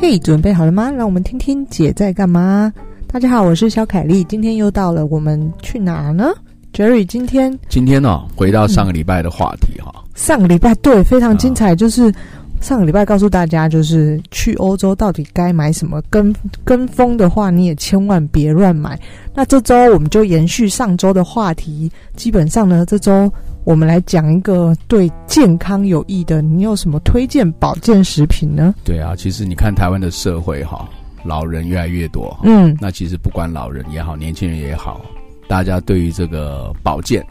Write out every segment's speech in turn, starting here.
嘿，准备好了吗？让我们听听姐在干嘛。大家好，我是小凯丽，今天又到了我们去哪呢？Jerry，今天今天呢、哦，回到上个礼拜的话题哈、嗯。上个礼拜对，非常精彩，就是上个礼拜告诉大家，就是去欧洲到底该买什么，跟跟风的话，你也千万别乱买。那这周我们就延续上周的话题，基本上呢，这周。我们来讲一个对健康有益的，你有什么推荐保健食品呢？对啊，其实你看台湾的社会哈，老人越来越多，嗯，那其实不管老人也好，年轻人也好，大家对于这个保健，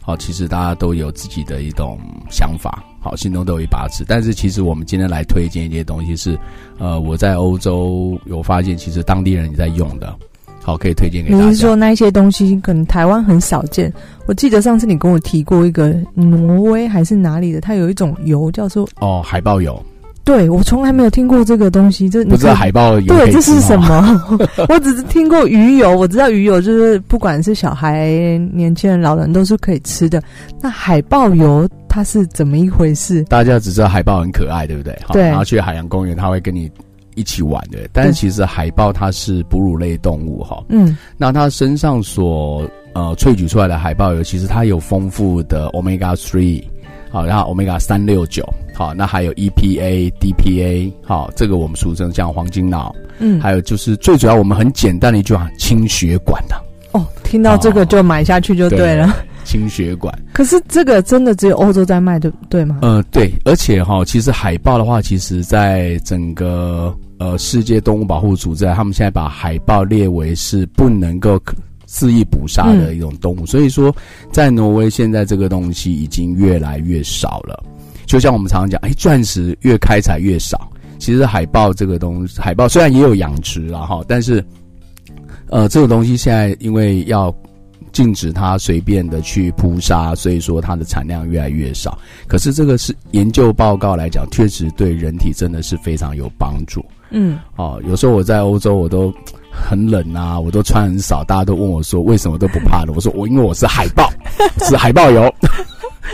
好，其实大家都有自己的一种想法，好，心中都有一把尺。但是其实我们今天来推荐一些东西是，呃，我在欧洲有发现，其实当地人也在用的。好，可以推荐给大家。你是说那一些东西可能台湾很少见？我记得上次你跟我提过一个挪威还是哪里的，它有一种油叫做哦海豹油。对，我从来没有听过这个东西，这不知道海豹油。对，这是什么？我只是听过鱼油，我知道鱼油就是不管是小孩、年轻人、老人都是可以吃的。那海豹油它是怎么一回事？大家只知道海豹很可爱，对不对？对。然后去海洋公园，他会跟你。一起玩的，但是其实海豹它是哺乳类动物哈，嗯，那它身上所呃萃取出来的海豹油，其实它有丰富的 omega three，好，然后 omega 三六九，好，那还有 EPA、DPA，好，这个我们俗称像黄金脑，嗯，还有就是最主要我们很简单的一句话，清血管的。哦，听到这个就买下去就对了。对清血管，可是这个真的只有欧洲在卖，对对吗？呃，对，而且哈，其实海豹的话，其实在整个呃世界动物保护组织，他们现在把海豹列为是不能够肆意捕杀的一种动物，嗯，所以说在挪威现在这个东西已经越来越少了。就像我们常常讲，哎，钻石越开采越少。其实海豹这个东西，海豹虽然也有养殖了哈，但是呃，这个东西现在因为要。禁止它随便的去扑杀，所以说它的产量越来越少。可是这个是研究报告来讲，确实对人体真的是非常有帮助。嗯，哦，有时候我在欧洲，我都很冷啊，我都穿很少，大家都问我说为什么都不怕冷？我说我因为我是海豹，是海豹油，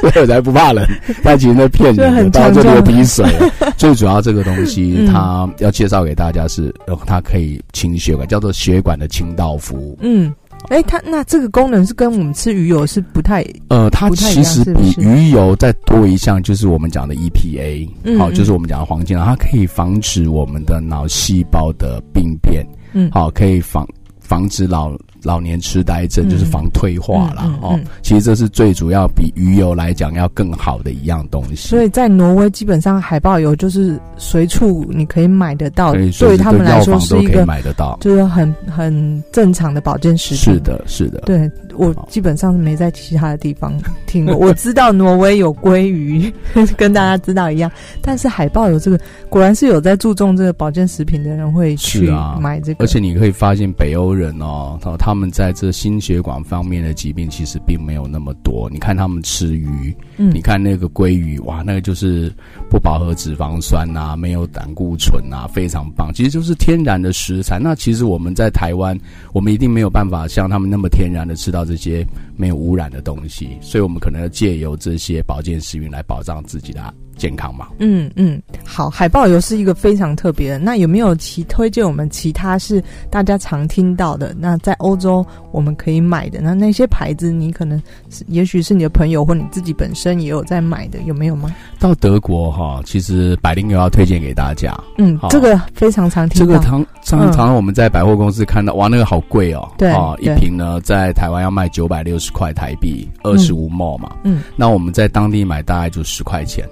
所以我才不怕冷。但其实那骗人的，大家就流鼻水。最主要这个东西，它要介绍给大家是，它可以清血管，叫做血管的清道夫。嗯。哎、欸，它那这个功能是跟我们吃鱼油是不太呃，它其实比鱼油再多一项，就是我们讲的 EPA，好、嗯哦，就是我们讲的黄金，它可以防止我们的脑细胞的病变，嗯，好，可以防防止老。老年痴呆症就是防退化啦、哦，其实这是最主要比鱼油来讲要更好的一样东西。所以在挪威基本上海豹油就是随处你可以买得到，对于他们来说是一个买得到，就是很很正常的保健食品。是的，是的。对，我基本上是没在其他的地方听过，我知道挪威有鲑鱼，跟大家知道一样，但是海豹油这个果然是有在注重这个保健食品的人会去买这个，而且你可以发现北欧人哦，他。他们在这心血管方面的疾病其实并没有那么多。你看他们吃鱼，嗯，你看那个鲑鱼，哇，那个就是不饱和脂肪酸啊，没有胆固醇啊，非常棒。其实就是天然的食材。那其实我们在台湾，我们一定没有办法像他们那么天然的吃到这些没有污染的东西，所以我们可能要借由这些保健食品来保障自己的健康嘛。嗯嗯，好，海豹油是一个非常特别的。那有没有其推荐我们其他是大家常听到的？那在欧洲我们可以买的，那那些牌子你可能也许是你的朋友或你自己本身也有在买的，有没有吗？到德国哈，其实百灵油要推荐给大家。嗯，这个非常常听到。这个常常常我们在百货公司看到，哇，那个好贵哦。对啊，一瓶呢在台湾要卖九百六十块台币，二十五 ml 嘛。嗯，那我们在当地买大概就十块钱。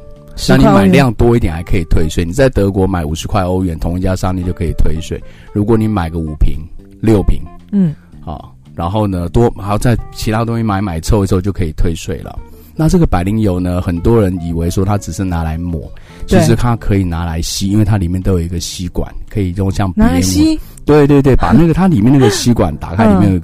那你买量多一点还可以退税。你在德国买五十块欧元，同一家商店就可以退税。如果你买个五瓶、六瓶，嗯，好，然后呢，多还要在其他东西买买凑一凑就可以退税了。那这个百灵油呢，很多人以为说它只是拿来抹，其实它可以拿来吸，因为它里面都有一个吸管，可以用像鼻吸？对对对，把那个它里面那个吸管打开，里面有一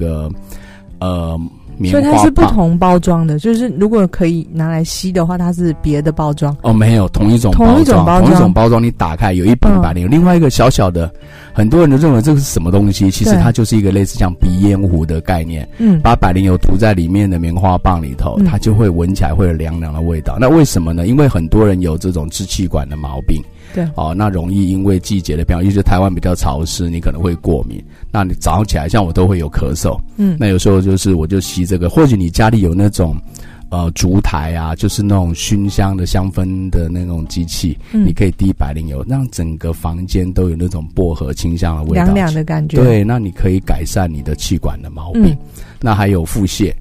所以它是不同包装的，就是如果可以拿来吸的话，它是别的包装。哦，没有同一种包装，同一种包装，同一种包装，你打开有一瓶百灵油，另外一个小小的，很多人都认为这个是什么东西，其实它就是一个类似像鼻烟壶的概念。嗯，把百灵油涂在里面的棉花棒里头，它就会闻起来会有凉凉的味道。那为什么呢？因为很多人有这种支气管的毛病。对，哦，那容易因为季节的变化，尤其是台湾比较潮湿，你可能会过敏。那你早上起来，像我都会有咳嗽，嗯，那有时候就是我就吸这个，或许你家里有那种。呃，烛台啊，就是那种熏香的香氛的那种机器，嗯，你可以滴百灵油，让整个房间都有那种薄荷清香的味道，凉凉的感觉。对，那你可以改善你的气管的毛病。嗯，那还有腹泻。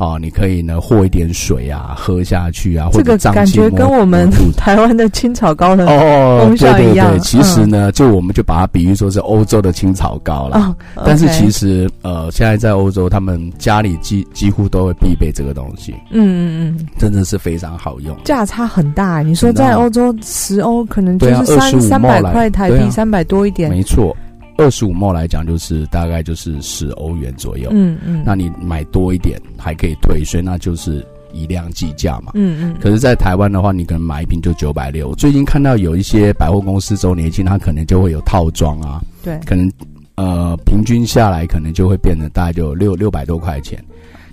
哦，你可以呢和一点水啊，喝下去啊，或者这个感觉跟我们台湾的青草膏的功效一样。哦，对对对，其实呢，嗯、就我们就把它比喻说是欧洲的青草膏了。哦 okay、但是其实呃，现在在欧洲，他们家里几几乎都会必备这个东西。嗯嗯嗯，真的是非常好用。价差很大，你说在欧洲十欧可能就是三三百块台币，三百、啊、多一点。没错。二十五 ml 来讲，就是大概就是十欧元左右。嗯嗯，那你买多一点还可以退税，那就是以量计价嘛。嗯嗯。可是，在台湾的话，你可能买一瓶就九百六。最近看到有一些百货公司周年庆，它可能就会有套装啊。对。可能呃，平均下来可能就会变得大概就六六百多块钱。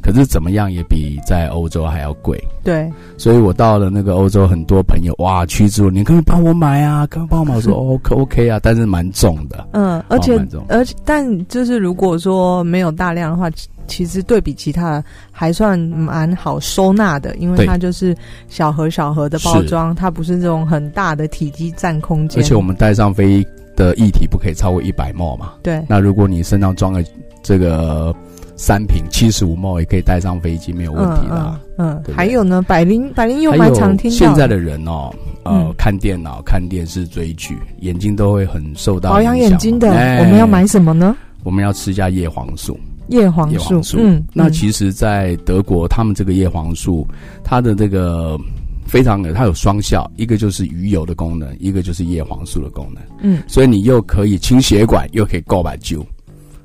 可是怎么样也比在欧洲还要贵，对，所以我到了那个欧洲，很多朋友哇去之若鹜，你可以帮我买啊，可以帮我买，我说 OK OK 啊，但是蛮重的，嗯，而且而且但就是如果说没有大量的话，其实对比其他的还算蛮好收纳的，因为它就是小盒小盒的包装，它不是这种很大的体积占空间，而且我们带上飞的液体不可以超过一百 ml 嘛，对，那如果你身上装了这个。三瓶七十五 ml 也可以带上飞机，没有问题的。嗯，对对还有呢，百灵百灵又蛮常听到。现在的人哦，呃，嗯、看电脑、看电视、追剧，眼睛都会很受到保养眼睛的。欸、我们要买什么呢？我们要吃一下叶黄素。叶黄素，黄素。嗯，那其实，在德国，他们这个叶黄素，它的这个非常的，它有双效，一个就是鱼油的功能，一个就是叶黄素的功能。嗯，所以你又可以清血管，又可以够把灸。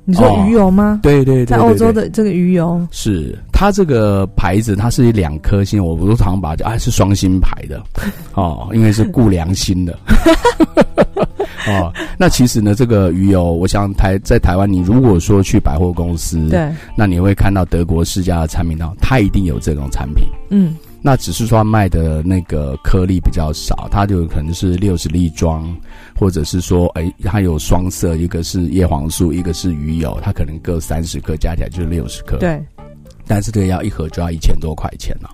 你说鱼油吗？哦、对，对，对对对，在欧洲的这个鱼油是它这个牌子，它是两颗星，我我都常常把它叫啊是双星牌的 哦，因为是顾良心的 哦。那其实呢，这个鱼油，我想台在台湾，你如果说去百货公司，对，那你会看到德国世家的产品，它它一定有这种产品，嗯。那只是说它卖的那个颗粒比较少，它就可能是六十粒装，或者是说，哎、欸，它有双色，一个是叶黄素，一个是鱼油，它可能各三十克，加起来就是六十克。对，但是这个要一盒就要一千多块钱了。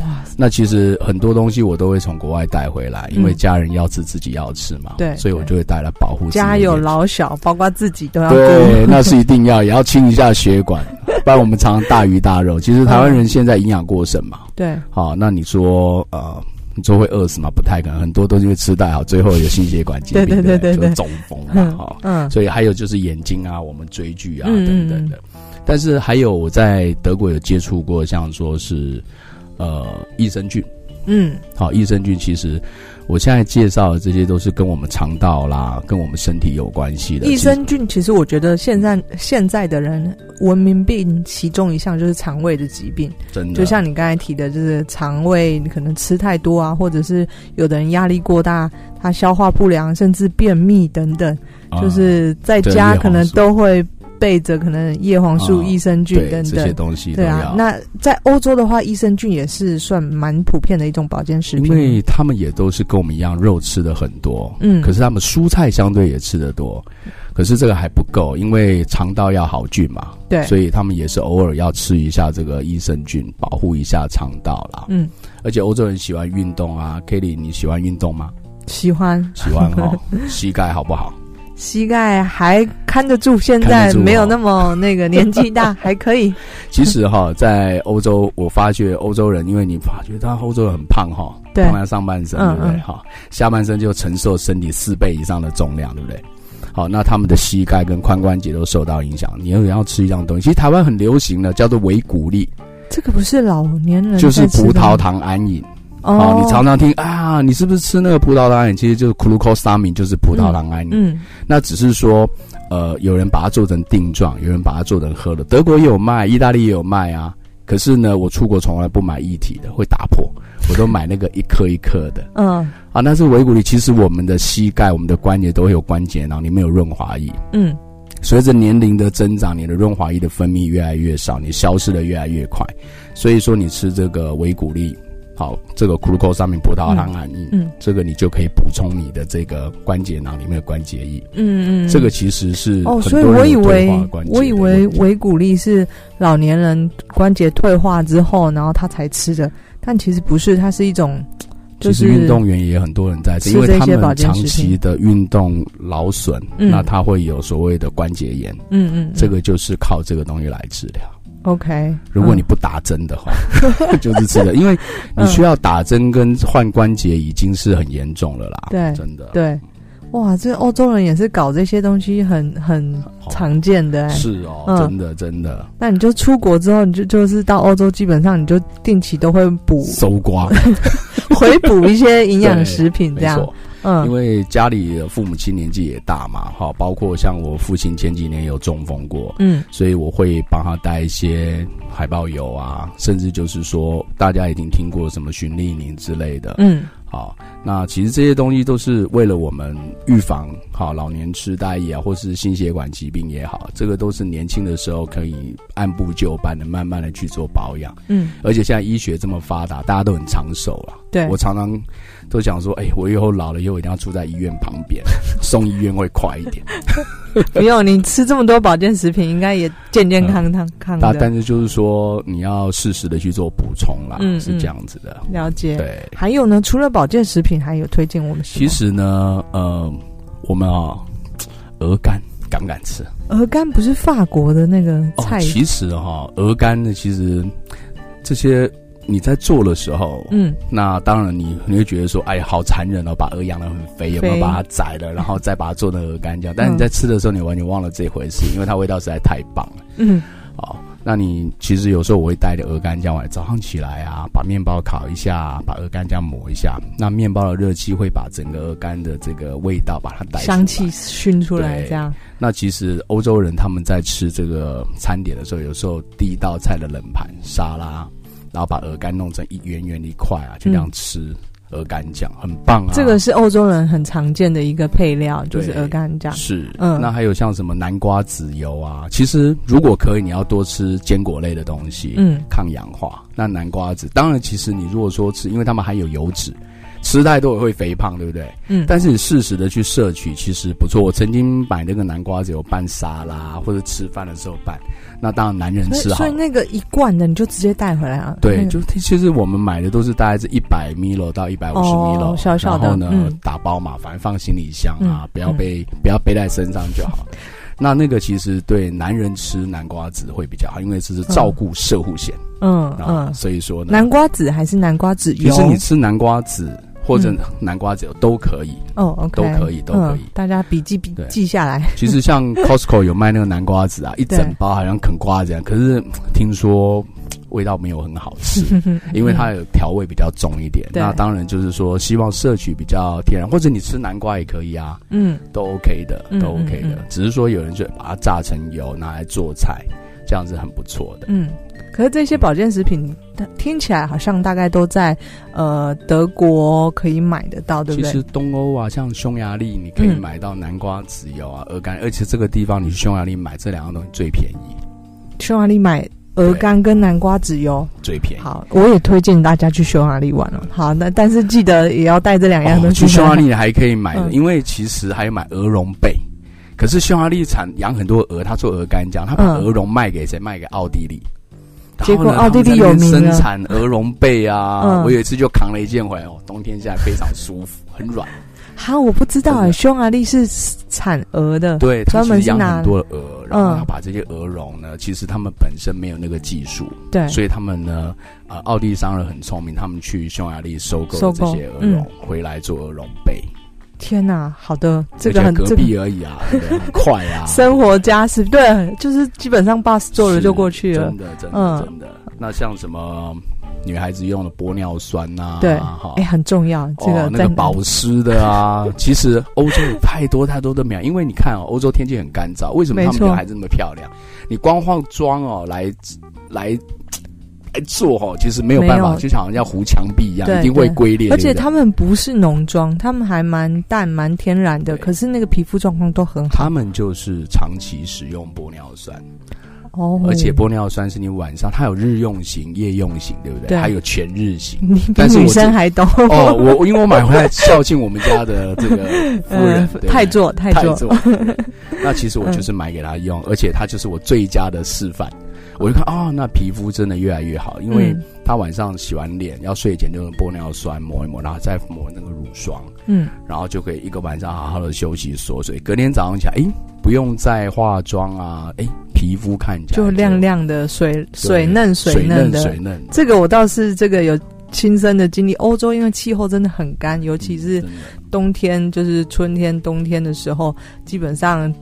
哇，那其实很多东西我都会从国外带回来，因为家人要吃，自己要吃嘛。对，所以我就会带来保护。家有老小，包括自己都要。对，那是一定要，也要清一下血管，不然我们常常大鱼大肉。其实台湾人现在营养过剩嘛。对。好，那你说呃，你说会饿死吗？不太可能，很多都是因为吃太好，最后有心血管疾病，对对对对，中风嘛。哈，嗯。所以还有就是眼睛啊，我们追剧啊等等的。但是还有我在德国有接触过，像说是。呃，益生菌，嗯，好，益生菌其实我现在介绍的这些都是跟我们肠道啦，跟我们身体有关系的。益生菌其实我觉得现在现在的人文明病其中一项就是肠胃的疾病，真的，就像你刚才提的，就是肠胃你可能吃太多啊，或者是有的人压力过大，他消化不良，甚至便秘等等，啊、就是在家可能都会。备着可能叶黄素、益生菌等等这些东西，对啊。那在欧洲的话，益生菌也是算蛮普遍的一种保健食品，因为他们也都是跟我们一样，肉吃的很多，嗯，可是他们蔬菜相对也吃的多，可是这个还不够，因为肠道要好菌嘛，对，所以他们也是偶尔要吃一下这个益生菌，保护一下肠道啦。嗯，而且欧洲人喜欢运动啊，Kelly，你喜欢运动吗？喜欢，喜欢哦。膝盖好不好？膝盖还看得住，现在没有那么那个年纪大，还可以。其实哈，在欧洲，我发觉欧洲人，因为你发觉他欧洲人很胖哈，对，胖在上半身，对不对？哈，下半身就承受身体四倍以上的重量，对不对？好，那他们的膝盖跟髋关节都受到影响。你要要吃一样东西，其实台湾很流行的，叫做维骨力。这个不是老年人就是葡萄糖胺饮。哦，你常常听啊，你是不是吃那个葡萄糖胺？其实就是 glucosamine，就是葡萄糖胺饮。嗯，那只是说，呃，有人把它做成定状，有人把它做成喝的。德国也有卖，意大利也有卖啊。可是呢，我出国从来不买一体的，会打破，我都买那个一颗一颗的。嗯，啊，那是维骨力。其实我们的膝盖、我们的关节都会有关节囊，里面有润滑液。嗯，随着年龄的增长，你的润滑液的分泌越来越少，你消失的越来越快。所以说，你吃这个维骨力。好，这个 glucose 上面葡萄糖胺液，嗯，这个你就可以补充你的这个关节囊里面的关节液。嗯嗯，这个其实是哦，所以我以为我以为维骨力是老年人关节退化之后，然后他才吃的，但其实不是，它是一种，就是运动员也很多人在吃，因为他们长期的运动劳损，那他会有所谓的关节炎。嗯嗯，这个就是靠这个东西来治疗。OK，如果你不打针的话，嗯、就是吃的，因为你需要打针跟换关节已经是很严重了啦。对，真的。对，哇，这欧洲人也是搞这些东西很很常见的、欸。是哦，嗯、真的真的。那你就出国之后，你就就是到欧洲，基本上你就定期都会补搜刮，回补一些营养食品这样。嗯，因为家里的父母亲年纪也大嘛，哈，包括像我父亲前几年有中风过，嗯，所以我会帮他带一些海豹油啊，甚至就是说大家已经听过什么循利宁之类的，嗯。好，那其实这些东西都是为了我们预防好老年痴呆也好，或是心血管疾病也好，这个都是年轻的时候可以按部就班的，慢慢的去做保养。嗯，而且现在医学这么发达，大家都很长寿了。对，我常常都想说，哎、欸，我以后老了以后一定要住在医院旁边，送医院会快一点。不用，你吃这么多保健食品，应该也健健康康康的。但但是就是说，你要适时的去做补充啦，嗯，是这样子的。了解。对，还有呢，除了保健食品，还有推荐我们什么？其实呢，呃，我们啊，鹅肝敢不敢吃？鹅肝不是法国的那个菜？哦、其实哈，鹅肝呢，其实这些。你在做的时候，嗯，那当然你你会觉得说，哎，好残忍哦，把鹅养的很肥，有没有把它宰了，然后再把它做成鹅肝酱？但是你在吃的时候，你完全忘了这回事，因为它味道实在太棒了。嗯，好，那你其实有时候我会带着鹅肝酱来，早上起来啊，把面包烤一下，把鹅肝酱抹一下，那面包的热气会把整个鹅肝的这个味道把它带香气熏出来，这样。那其实欧洲人他们在吃这个餐点的时候，有时候第一道菜的冷盘沙拉。然后把鹅肝弄成一圆圆的一块啊，就这样吃鹅肝酱，很棒啊！这个是欧洲人很常见的一个配料，就是鹅肝酱。是，嗯，那还有像什么南瓜籽油啊？其实如果可以，你要多吃坚果类的东西，嗯，抗氧化。那南瓜籽，当然，其实你如果说吃，因为它们含有油脂。吃太多也会肥胖，对不对？嗯。但是你适时的去摄取，其实不错。我曾经买那个南瓜子，有拌沙拉或者吃饭的时候拌。那当然男人吃好。所以那个一罐的你就直接带回来啊？对，那个、就其实我们买的都是大概是一百 ml 到一百五十 ml，小小的。然后呢，嗯、打包嘛，反正放行李箱啊，嗯、不要背，嗯、不要背在身上就好。那那个其实对男人吃南瓜子会比较好，因为这是照顾摄护腺。嗯嗯。所以说呢，南瓜子还是南瓜子油？其实你吃南瓜子。或者南瓜籽都可以哦，OK，都可以，都可以。大家笔记笔记下来。其实像 Costco 有卖那个南瓜籽啊，一整包好像啃瓜子这样，可是听说味道没有很好吃，因为它有调味比较重一点。那当然就是说，希望摄取比较天然，或者你吃南瓜也可以啊，嗯，都 OK 的，都 OK 的。只是说有人就把它榨成油拿来做菜，这样子很不错的，嗯。可是这些保健食品，听起来好像大概都在呃德国可以买得到，对不对？其实东欧啊，像匈牙利，你可以买到南瓜籽油啊、鹅肝，而且这个地方你去匈牙利买这两样东西最便宜。匈牙利买鹅肝跟南瓜籽油最便宜。好，我也推荐大家去匈牙利玩了。好，那但是记得也要带这两样东西。去匈牙利还可以买的，因为其实还有买鹅绒被。可是匈牙利产养很多鹅，他做鹅肝酱，他把鹅绒卖给谁？卖给奥地利。结果奥地利有名生产鹅绒被啊！嗯、我有一次就扛了一件回来哦，冬天下来非常舒服，很软。好，我不知道哎，匈牙利是产鹅的，对，专门养很多鹅，然后他把这些鹅绒呢，其实他们本身没有那个技术，对，所以他们呢，呃，奥地利商人很聪明，他们去匈牙利收购这些鹅绒回来做鹅绒被。天呐，好的，这个很隔壁而已啊，很快啊，生活家是，对，就是基本上 bus 坐了就过去了，真的，真的，真的。那像什么女孩子用的玻尿酸呐，对，哎，很重要，这个那个保湿的啊，其实欧洲有太多太多的苗，因为你看哦，欧洲天气很干燥，为什么他们女孩子那么漂亮？你光化妆哦，来来。做哈，其实没有办法，就像好像糊墙壁一样，一定会龟裂。而且他们不是浓妆，他们还蛮淡、蛮天然的，可是那个皮肤状况都很好。他们就是长期使用玻尿酸，哦，而且玻尿酸是你晚上它有日用型、夜用型，对不对？对，还有全日型。你比女生还懂哦，我因为我买回来孝敬我们家的这个夫人，呃、太做太做。那其实我就是买给她用，嗯、而且她就是我最佳的示范。我就看啊、哦，那皮肤真的越来越好，因为他晚上洗完脸要睡前就用玻尿酸抹一抹，然后再抹那个乳霜，嗯，然后就可以一个晚上好好的休息锁水，隔天早上起来，哎，不用再化妆啊，哎，皮肤看起来就，就亮亮的水水嫩水嫩的水嫩。这个我倒是这个有亲身的经历，欧洲因为气候真的很干，尤其是冬天，就是春天冬天的时候，基本上。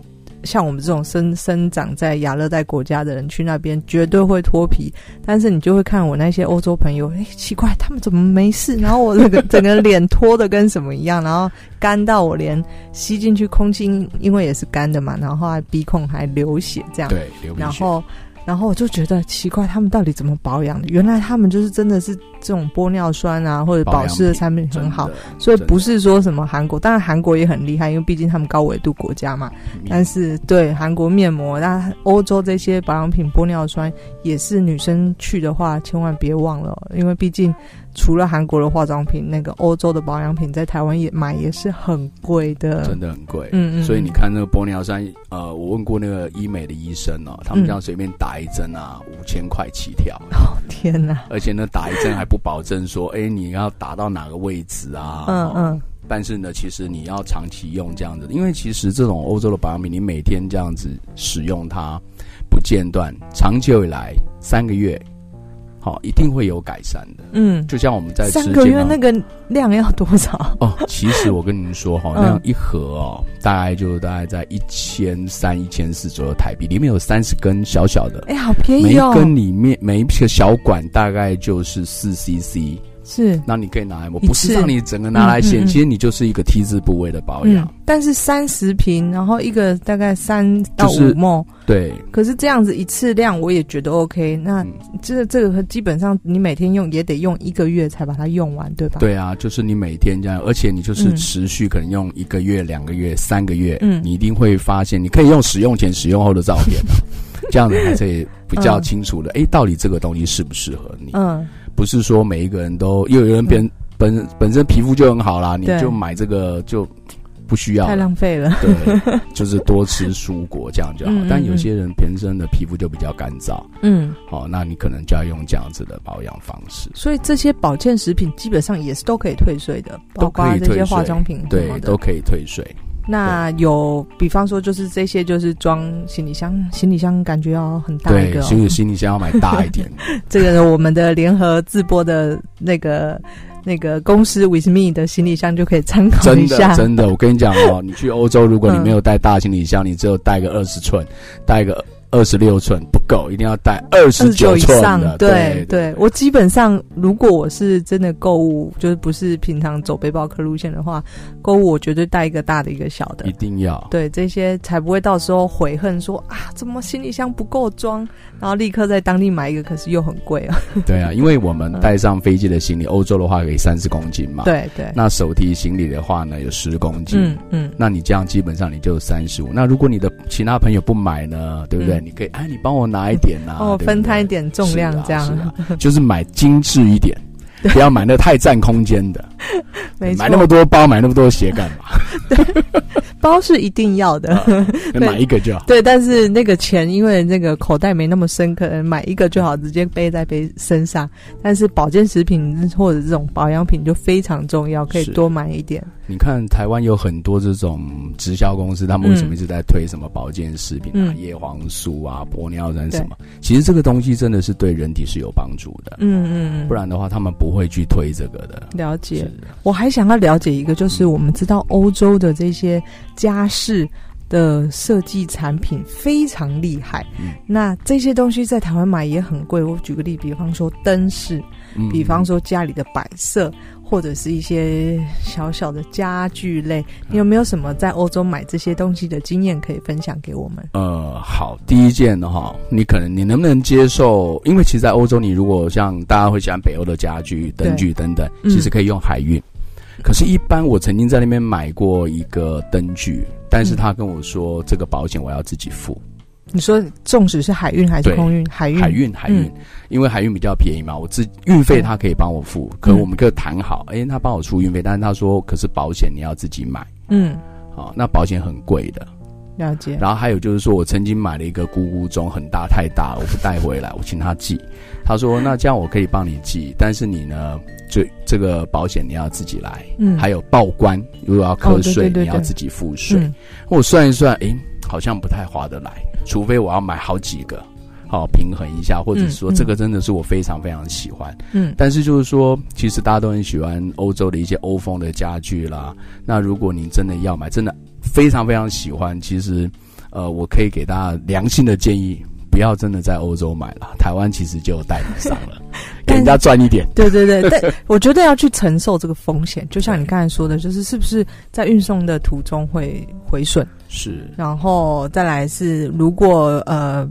像我们这种生生长在亚热带国家的人，去那边绝对会脱皮。但是你就会看我那些欧洲朋友，哎，奇怪，他们怎么没事？然后我这个 整个脸脱的跟什么一样，然后干到我连吸进去空气，因为也是干的嘛，然后还鼻孔还流血这样。对，流鼻血。然后。然后我就觉得奇怪，他们到底怎么保养的？原来他们就是真的是这种玻尿酸啊，或者保湿的产品很好，所以不是说什么韩国，当然韩国也很厉害，因为毕竟他们高纬度国家嘛。但是对韩国面膜，那欧洲这些保养品玻尿酸也是女生去的话，千万别忘了，因为毕竟。除了韩国的化妆品，那个欧洲的保养品在台湾也买也是很贵的，真的很贵。嗯嗯。所以你看那个玻尿酸，呃，我问过那个医美的医生哦，他们这样随便打一针啊，五千块起跳。哦天哪！而且呢，打一针还不保证说，哎，你要打到哪个位置啊？嗯嗯。但是呢，其实你要长期用这样子，因为其实这种欧洲的保养品，你每天这样子使用它不间断，长久以来三个月。好，一定会有改善的。嗯，就像我们在吃三个月那个量要多少？哦，其实我跟您说，哈，那样一盒哦，大概就大概在一千三、一千四左右台币，里面有三十根小小的，哎，好便宜哦。每一根里面每一个小管大概就是四 CC。是，那你可以拿来抹，不是让你整个拿来显，其实你就是一个 T 字部位的保养。但是三十瓶，然后一个大概三到五 ml，对。可是这样子一次量，我也觉得 OK。那这这个基本上你每天用也得用一个月才把它用完，对吧？对啊，就是你每天这样，而且你就是持续可能用一个月、两个月、三个月，嗯，你一定会发现，你可以用使用前、使用后的照片啊，这样子才可以比较清楚的。哎，到底这个东西适不适合你？嗯。不是说每一个人都，又有人本本本身皮肤就很好啦，你就买这个就不需要，太浪费了。对，就是多吃蔬果这样就好。但有些人天生的皮肤就比较干燥，嗯，好，那你可能就要用这样子的保养方式。所以这些保健食品基本上也是都可以退税的，都可以退税。这些化妆品对，都可以退税。那有，比方说，就是这些，就是装行李箱，行李箱感觉要很大一个，所以行李箱要买大一点。这个我们的联合自播的那个那个公司 With Me 的行李箱就可以参考一下。真的，真的，我跟你讲哦，你去欧洲，如果你没有带大行李箱，嗯、你只有带个二十寸，带个。二十六寸不够，一定要带二十九以上。对对，对，我基本上如果我是真的购物，就是不是平常走背包客路线的话，购物我绝对带一个大的，一个小的，一定要。对，这些才不会到时候悔恨说啊，怎么行李箱不够装，然后立刻在当地买一个，可是又很贵啊。对啊，因为我们带上飞机的行李，欧洲的话可以三十公斤嘛。对对。那手提行李的话呢，有十公斤。嗯嗯。那你这样基本上你就三十五。那如果你的其他朋友不买呢，对不对？嗯、你可以，哎，你帮我。拿一点呐、啊，哦，分摊一点重量，这样，就是买精致一点，不要买那太占空间的。买那么多包，买那么多鞋干嘛？对 包是一定要的，买一个就好。对，但是那个钱，因为那个口袋没那么深，可能买一个就好，直接背在背身上。但是保健食品或者这种保养品就非常重要，可以多买一点。你看台湾有很多这种直销公司，他们为什么一直在推什么保健食品啊、叶黄素啊、玻尿酸什么？其实这个东西真的是对人体是有帮助的。嗯嗯，不然的话他们不会去推这个的。了解。我还想要了解一个，就是我们知道欧洲的这些。家饰的设计产品非常厉害，嗯、那这些东西在台湾买也很贵。我举个例，比方说灯饰，嗯、比方说家里的摆设，或者是一些小小的家具类，你有没有什么在欧洲买这些东西的经验可以分享给我们？呃，好，第一件的话，你可能你能不能接受？因为其实，在欧洲，你如果像大家会喜欢北欧的家具、灯具等等，其实可以用海运。嗯可是，一般我曾经在那边买过一个灯具，但是他跟我说这个保险我要自己付。你说，纵使是海运还是空运？海运，海运，海运、嗯，因为海运比较便宜嘛，我自运费他可以帮我付，嗯、可我们可以谈好，哎、欸，他帮我出运费，但是他说，可是保险你要自己买，嗯，好、哦，那保险很贵的。了解。然后还有就是说，我曾经买了一个咕咕钟，很大太大了，我不带回来，我请他寄。他说：“那这样我可以帮你寄，但是你呢，这这个保险你要自己来。嗯，还有报关，如果要课税，哦、对对对对你要自己付税。嗯、我算一算，诶，好像不太划得来，除非我要买好几个，好平衡一下，或者说这个真的是我非常非常喜欢。嗯，但是就是说，其实大家都很喜欢欧洲的一些欧风的家具啦。那如果您真的要买，真的。”非常非常喜欢，其实，呃，我可以给大家良心的建议，不要真的在欧洲买了，台湾其实就有代理商了，给人家赚一点。对对 对，但我觉得要去承受这个风险，就像你刚才说的，就是是不是在运送的途中会毁损？是，然后再来是，如果呃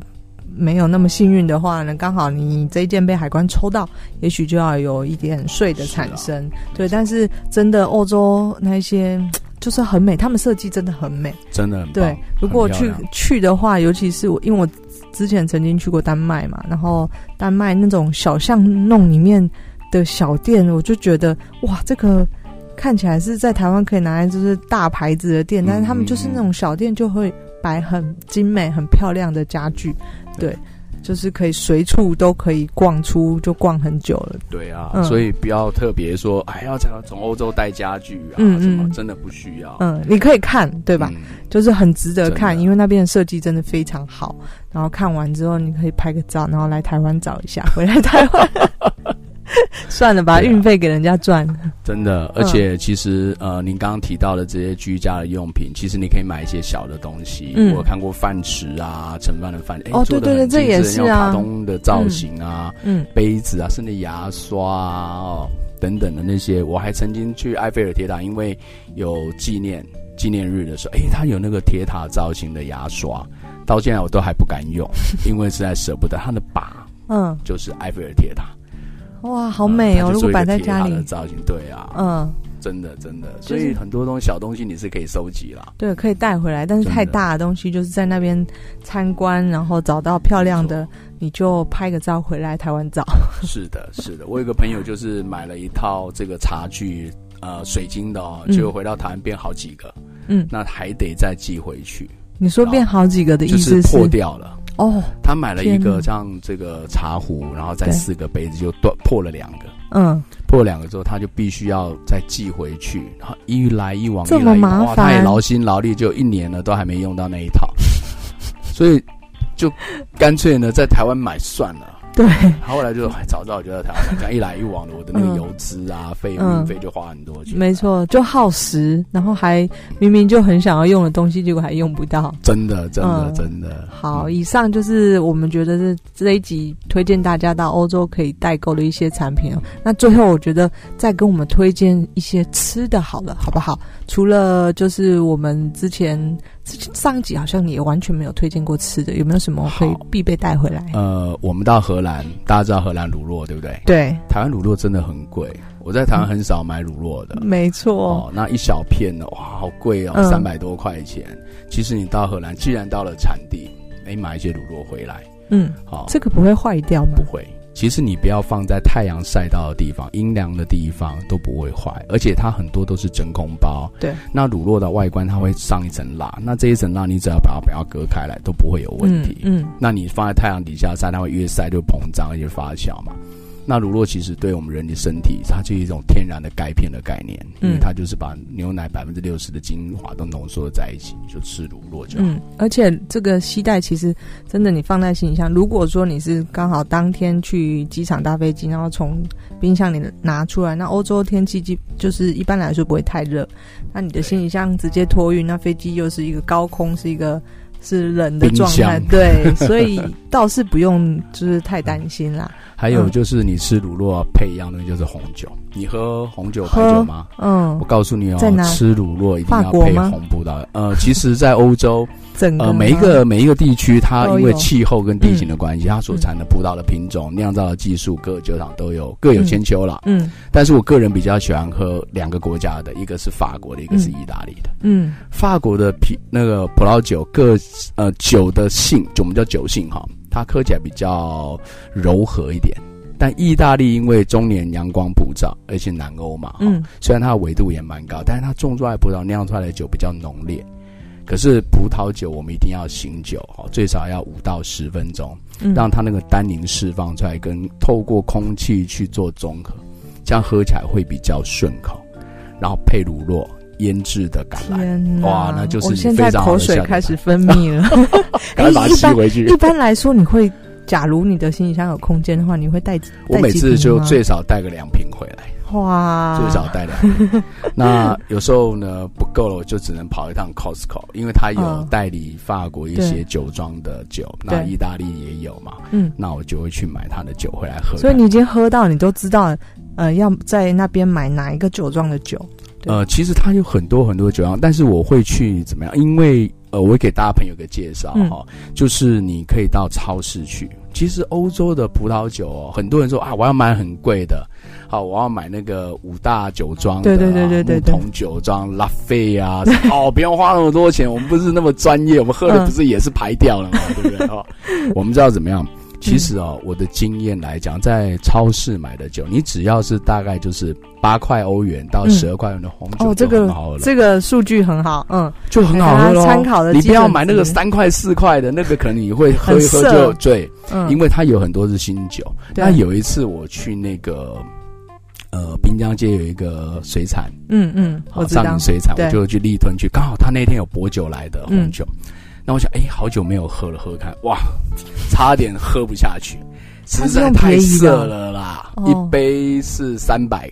没有那么幸运的话呢，刚好你这一件被海关抽到，也许就要有一点税的产生。啊、对，但是真的欧洲那些。就是很美，他们设计真的很美，真的很棒。对，如果去去的话，尤其是我，因为我之前曾经去过丹麦嘛，然后丹麦那种小巷弄里面的小店，我就觉得哇，这个看起来是在台湾可以拿来就是大牌子的店，但是他们就是那种小店就会摆很精美、很漂亮的家具，对。就是可以随处都可以逛出，就逛很久了。对啊，嗯、所以不要特别说，哎，要从欧洲带家具啊，嗯、什么真的不需要。嗯，你可以看，对吧？嗯、就是很值得看，因为那边的设计真的非常好。然后看完之后，你可以拍个照，然后来台湾找一下，回来台湾。算了吧，运费、啊、给人家赚。真的，而且其实、嗯、呃，您刚刚提到的这些居家的用品，其实你可以买一些小的东西。嗯，我有看过饭匙啊，盛饭的饭。哦，对对对，这也是啊。卡通的造型啊，嗯，杯子啊，甚至牙刷啊，哦，等等的那些。我还曾经去埃菲尔铁塔，因为有纪念纪念日的时候，哎，它有那个铁塔造型的牙刷，到现在我都还不敢用，因为实在舍不得它的把。嗯，就是埃菲尔铁塔。哇，好美哦！如果摆在家里的造型，对啊，嗯，真的真的，所以很多东西小东西你是可以收集啦，对，可以带回来。但是太大的东西，就是在那边参观，然后找到漂亮的，你就拍个照回来台湾找。是的，是的，我有个朋友就是买了一套这个茶具，呃，水晶的哦，结果回到台湾变好几个，嗯，那还得再寄回去。你说变好几个的意思是破掉了。哦，他买了一个像这个茶壶，然后再四个杯子就断破了两个。嗯，破了两个之后，他就必须要再寄回去，然后一来一往，这么麻烦，哇，他也劳心劳力，就一年了都还没用到那一套，所以就干脆呢在台湾买算了。对，后来就早知道就在台湾，这样一来一往的，我的那个油资啊、费运费就花很多钱。没错，就耗时，然后还明明就很想要用的东西，结果还用不到。真的，真的，嗯、真的。好，以上就是我们觉得是这一集推荐大家到欧洲可以代购的一些产品哦。那最后，我觉得再跟我们推荐一些吃的，好了，好不好？除了就是我们之前。上一集好像你也完全没有推荐过吃的，有没有什么可以必备带回来？呃，我们到荷兰，大家知道荷兰乳酪对不对？对，台湾乳酪真的很贵，我在台湾很少买乳酪的。嗯、没错，哦，那一小片哦哇，好贵哦，三百多块钱。嗯、其实你到荷兰，既然到了产地，你，买一些乳酪回来，嗯，好，这个不会坏掉吗？不会。其实你不要放在太阳晒到的地方、阴凉的地方都不会坏，而且它很多都是真空包。对，那乳酪的外观它会上一层蜡，那这一层蜡你只要把它不要隔开来都不会有问题。嗯，嗯，那你放在太阳底下晒，它会越晒就膨胀而且发酵嘛。那乳酪其实对我们人的身体，它就是一种天然的钙片的概念，因为它就是把牛奶百分之六十的精华都浓缩在一起，就吃乳酪就好。嗯，而且这个携带其实真的，你放在行李箱，如果说你是刚好当天去机场搭飞机，然后从冰箱里拿出来，那欧洲天气就就是一般来说不会太热，那你的行李箱直接托运，那飞机又是一个高空，是一个。是冷的状态，对，所以倒是不用 就是太担心啦。还有就是你吃乳酪配一样东西就是红酒，你喝红酒白酒吗？嗯，我告诉你哦，吃乳酪一定要配红葡萄。呃，其实，在欧洲 呃，每一个每一个地区，它因为气候跟地形的关系，它所产的葡萄的品种、酿造的技术，各个酒厂都有各有千秋了。嗯，但是我个人比较喜欢喝两个国家的，一个是法国的，一个是意大利的。嗯，法国的啤那个葡萄酒各呃酒的性，就我们叫酒性哈，它喝起来比较柔和一点。但意大利因为中年阳光普照，而且南欧嘛，嗯，虽然它的纬度也蛮高，但是它种出来葡萄酿出来的酒比较浓烈。可是葡萄酒我们一定要醒酒，哈，最少要五到十分钟，让它那个单宁释放出来，跟透过空气去做中和，这样喝起来会比较顺口。然后配乳酪腌制的橄榄，哇，那就是你现在口水开始分泌了，赶快把它吸回去。一般来说，你会。假如你的行李箱有空间的话，你会带？我每次就最少带个两瓶回来。哇，最少带两瓶。那有时候呢不够了，我就只能跑一趟 Costco，因为他有代理法国一些酒庄的酒，那意大利也有嘛。嗯，那我就会去买他的酒回来喝。所以你已经喝到，你都知道，呃，要在那边买哪一个酒庄的酒。呃，其实它有很多很多酒样，但是我会去怎么样？因为呃，我给大家朋友个介绍哈，嗯、就是你可以到超市去。其实欧洲的葡萄酒哦，很多人说啊，我要买很贵的，好，我要买那个五大酒庄的，对对对对对，木桶酒庄拉菲啊，哦，不用花那么多钱，我们不是那么专业，我们喝的不是也是排掉了嘛？嗯、对不对？哦，我们知道怎么样。其实哦，我的经验来讲，在超市买的酒，你只要是大概就是八块欧元到十二块元的红酒就很好了。这个数据很好，嗯，就很好喝咯。参考的，你不要买那个三块四块的那个，可能你会喝一喝就醉，嗯，因为它有很多是新酒。那有一次我去那个呃滨江街有一个水产，嗯嗯，好上林水产，我就去立吞去，刚好他那天有薄酒来的红酒。那我想，哎、欸，好久没有喝了，喝看，哇，差点喝不下去，实在太涩了啦！哦、一杯是三百，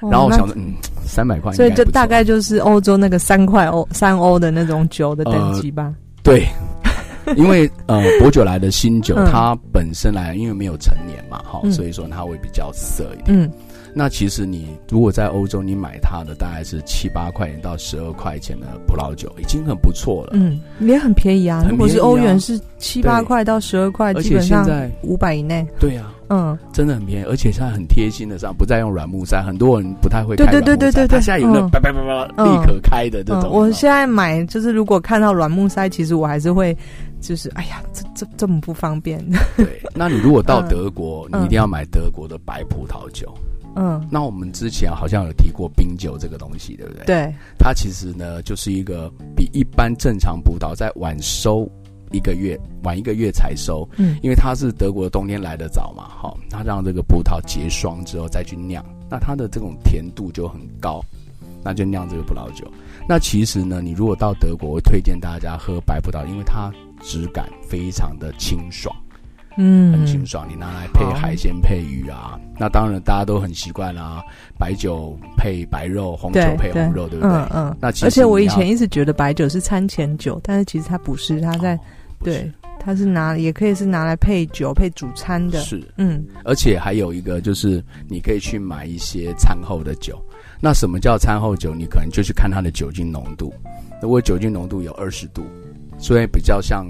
哦、然后我想说，嗯，三百块，所以就大概就是欧洲那个三块欧、三欧的那种酒的等级吧。呃、对，因为呃，薄酒来的新酒，嗯、它本身来，因为没有成年嘛，哈，嗯、所以说它会比较涩一点。嗯。那其实你如果在欧洲，你买它的大概是七八块钱到十二块钱的葡萄酒，已经很不错了。嗯，也很便宜啊。如果是欧元是七八块到十二块，基本上五百以内。对呀，嗯，真的很便宜，而且现在很贴心的，上不再用软木塞，很多人不太会开软木塞。对对对对对对，它现在有那叭叭叭叭立刻开的这种。我现在买就是如果看到软木塞，其实我还是会就是哎呀，这这这么不方便。对，那你如果到德国，你一定要买德国的白葡萄酒。嗯，那我们之前好像有提过冰酒这个东西，对不对？对，它其实呢就是一个比一般正常葡萄在晚收一个月，晚一个月才收。嗯，因为它是德国的冬天来得早嘛，好，它让这个葡萄结霜之后再去酿，那它的这种甜度就很高，那就酿这个葡萄酒。那其实呢，你如果到德国，我会推荐大家喝白葡萄，因为它质感非常的清爽。嗯，很清爽，你拿来配海鲜配鱼啊，那当然大家都很习惯啦，白酒配白肉，红酒配红肉，对，不对？嗯嗯。那其实而且我以前一直觉得白酒是餐前酒，但是其实它不是，它在、哦、对，它是拿也可以是拿来配酒配主餐的。是，嗯。而且还有一个就是，你可以去买一些餐后的酒。那什么叫餐后酒？你可能就去看它的酒精浓度。如果酒精浓度有二十度，所以比较像。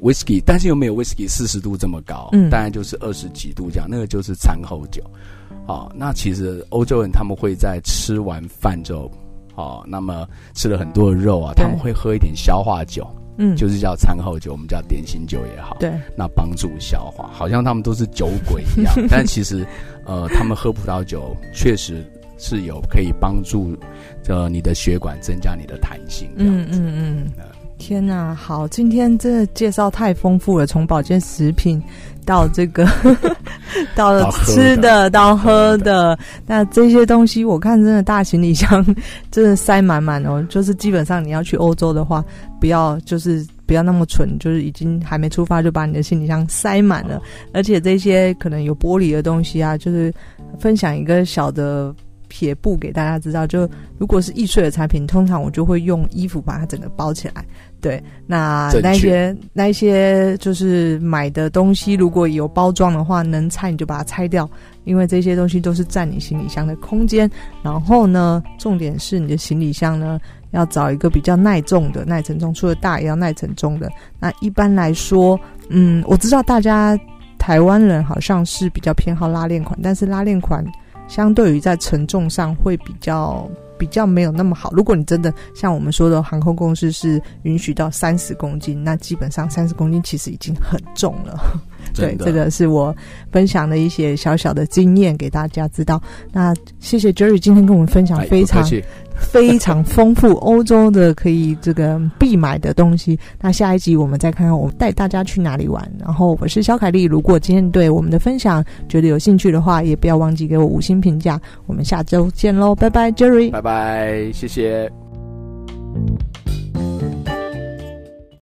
Whisky，但是又没有 Whisky 四十度这么高，嗯，大概就是二十几度这样，那个就是餐后酒。哦，那其实欧洲人他们会在吃完饭之后，哦，那么吃了很多的肉啊，他们会喝一点消化酒，嗯，就是叫餐后酒，我们叫点心酒也好，对，那帮助消化，好像他们都是酒鬼一样，但其实，呃，他们喝葡萄酒确实是有可以帮助，呃，你的血管增加你的弹性这样子，嗯嗯嗯。天呐，好！今天真的介绍太丰富了，从保健食品到这个 到吃的到喝的，那这些东西我看真的大行李箱 真的塞满满哦。就是基本上你要去欧洲的话，不要就是不要那么蠢，就是已经还没出发就把你的行李箱塞满了。而且这些可能有玻璃的东西啊，就是分享一个小的撇布给大家知道，就如果是易碎的产品，通常我就会用衣服把它整个包起来。对，那那些那一些就是买的东西，如果有包装的话，能拆你就把它拆掉，因为这些东西都是占你行李箱的空间。然后呢，重点是你的行李箱呢，要找一个比较耐重的、耐承重，除了大也要耐承重的。那一般来说，嗯，我知道大家台湾人好像是比较偏好拉链款，但是拉链款相对于在承重上会比较。比较没有那么好。如果你真的像我们说的，航空公司是允许到三十公斤，那基本上三十公斤其实已经很重了。对，这个是我分享的一些小小的经验给大家知道。那谢谢 Jerry 今天跟我们分享非常非常丰富欧洲的可以这个必买的东西。那下一集我们再看看我们带大家去哪里玩。然后我是肖凯丽，如果今天对我们的分享觉得有兴趣的话，也不要忘记给我五星评价。我们下周见喽，拜拜，Jerry，拜拜，谢谢。